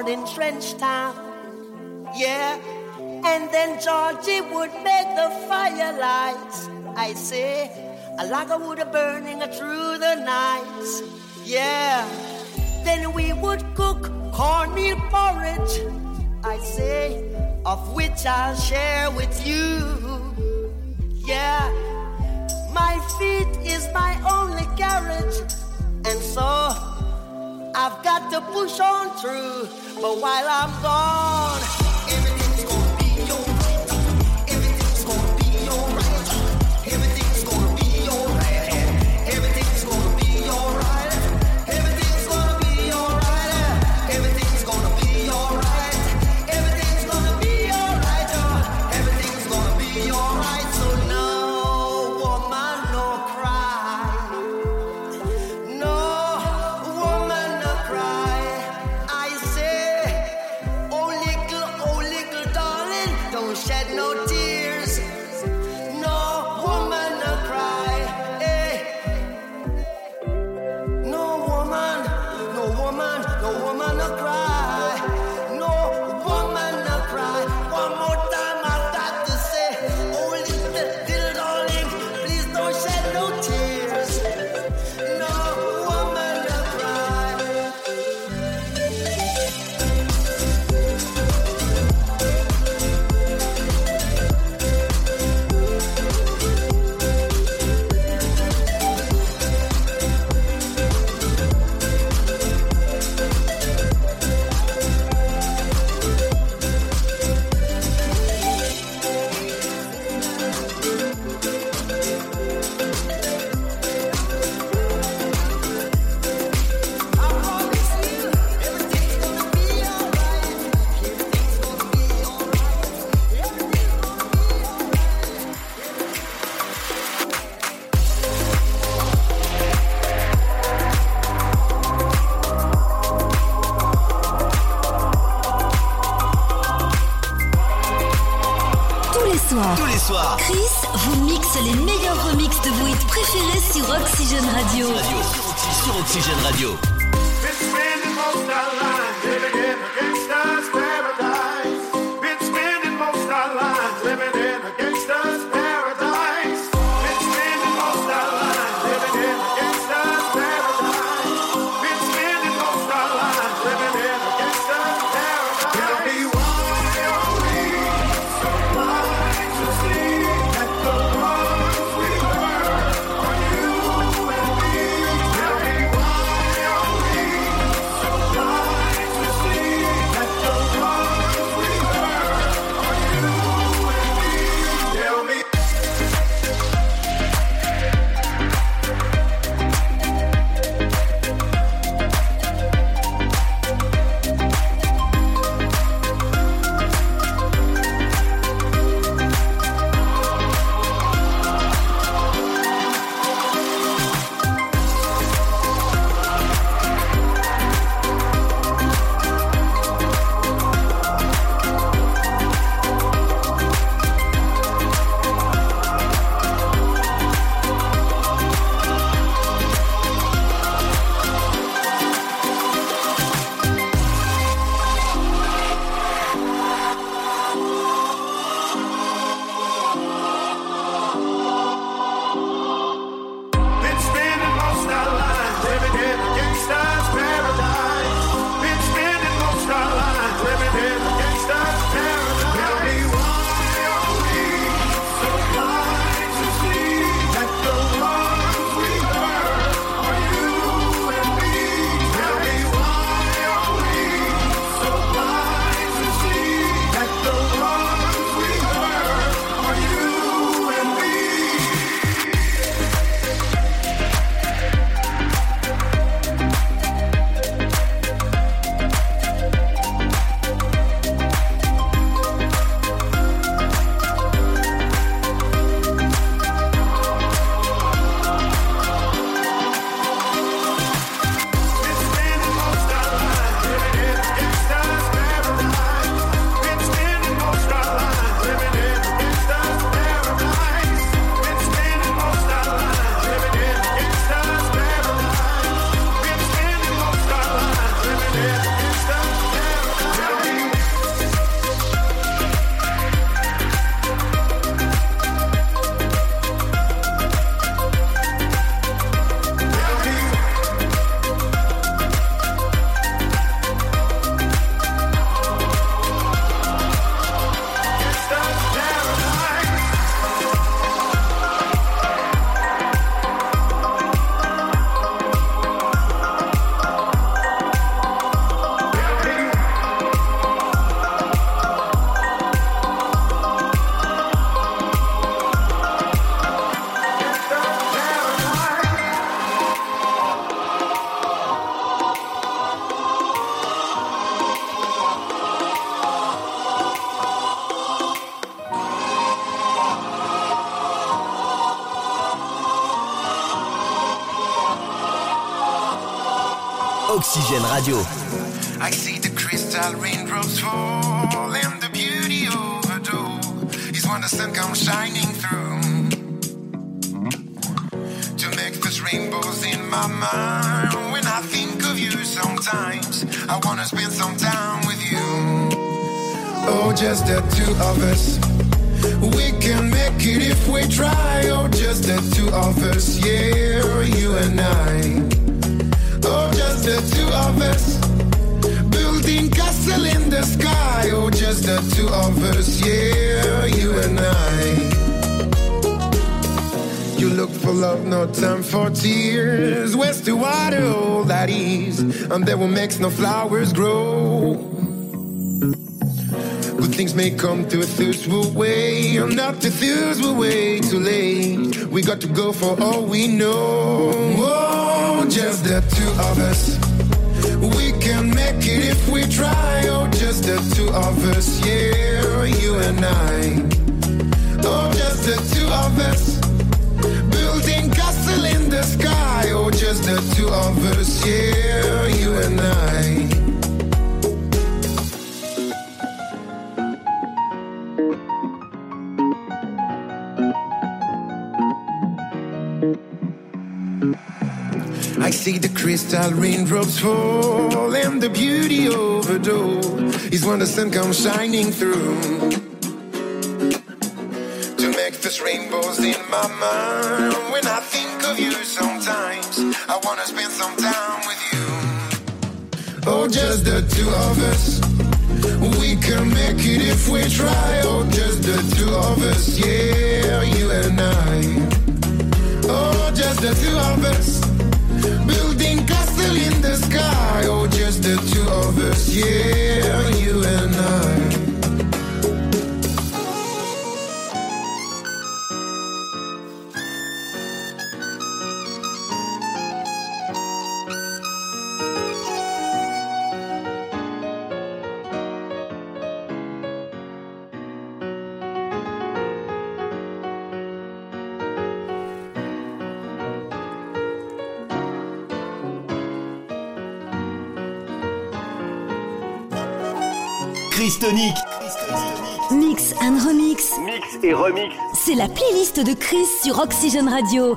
born in Trenchtown. Yeah, and then Georgie would make the firelights. I say, like a wood burning through the night. Yeah, then we would cook cornmeal porridge. I say, of which I'll share with you. Yeah, my feet is my only carriage, and so. I've got to push on through, but while I'm gone, Chris vous mixe les meilleurs remixes de vos hits préférés sur Oxygène Sur Oxygène Radio. Radio. I see the crystal raindrops fall and the beauty overdose is when the sun comes shining through. To make those rainbows in my mind. When I think of you sometimes, I wanna spend some time with you. Oh, just the two of us. We can make it if we try. Oh, just the two of us, yeah, you and I. Oh, just the two of us. Building castle in the sky. Oh, just the two of us, yeah, you and I. You look for love, no time for tears. Where's the water, all that is? And there will make no flowers grow. Things may come to a thirstful way, I'm not to thirst way too late. We got to go for all we know. Oh, just the two of us. We can make it if we try. Oh, just the two of us, yeah, you and I. Oh, just the two of us. Building castle in the sky. Oh, just the two of us, yeah, you and I. I see the crystal raindrops fall and the beauty overdose is when the sun comes shining through. To make those rainbows in my mind. When I think of you sometimes, I wanna spend some time with you. Oh, just the two of us. We can make it if we try. Oh, just the two of us, yeah, you and I. Oh, just the two of us. Of c'est la playlist de Chris sur Oxygène Radio.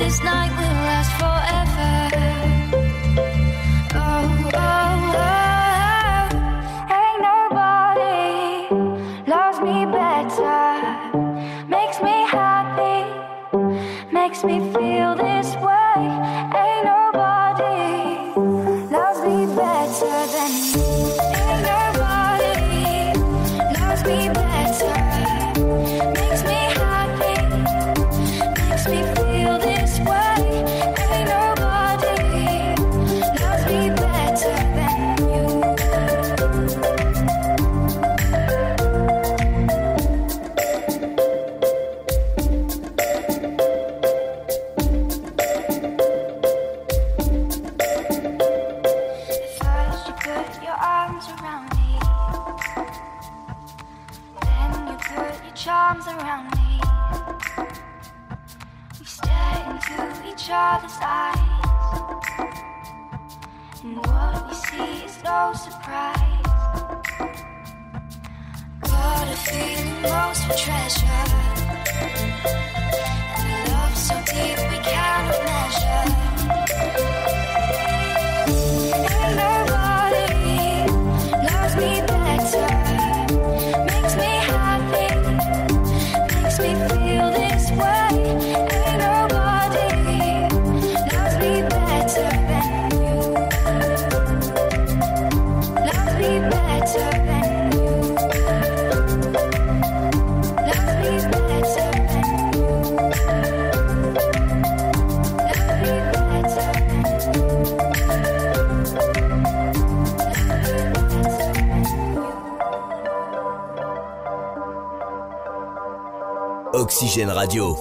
this night will Oxygène Radio.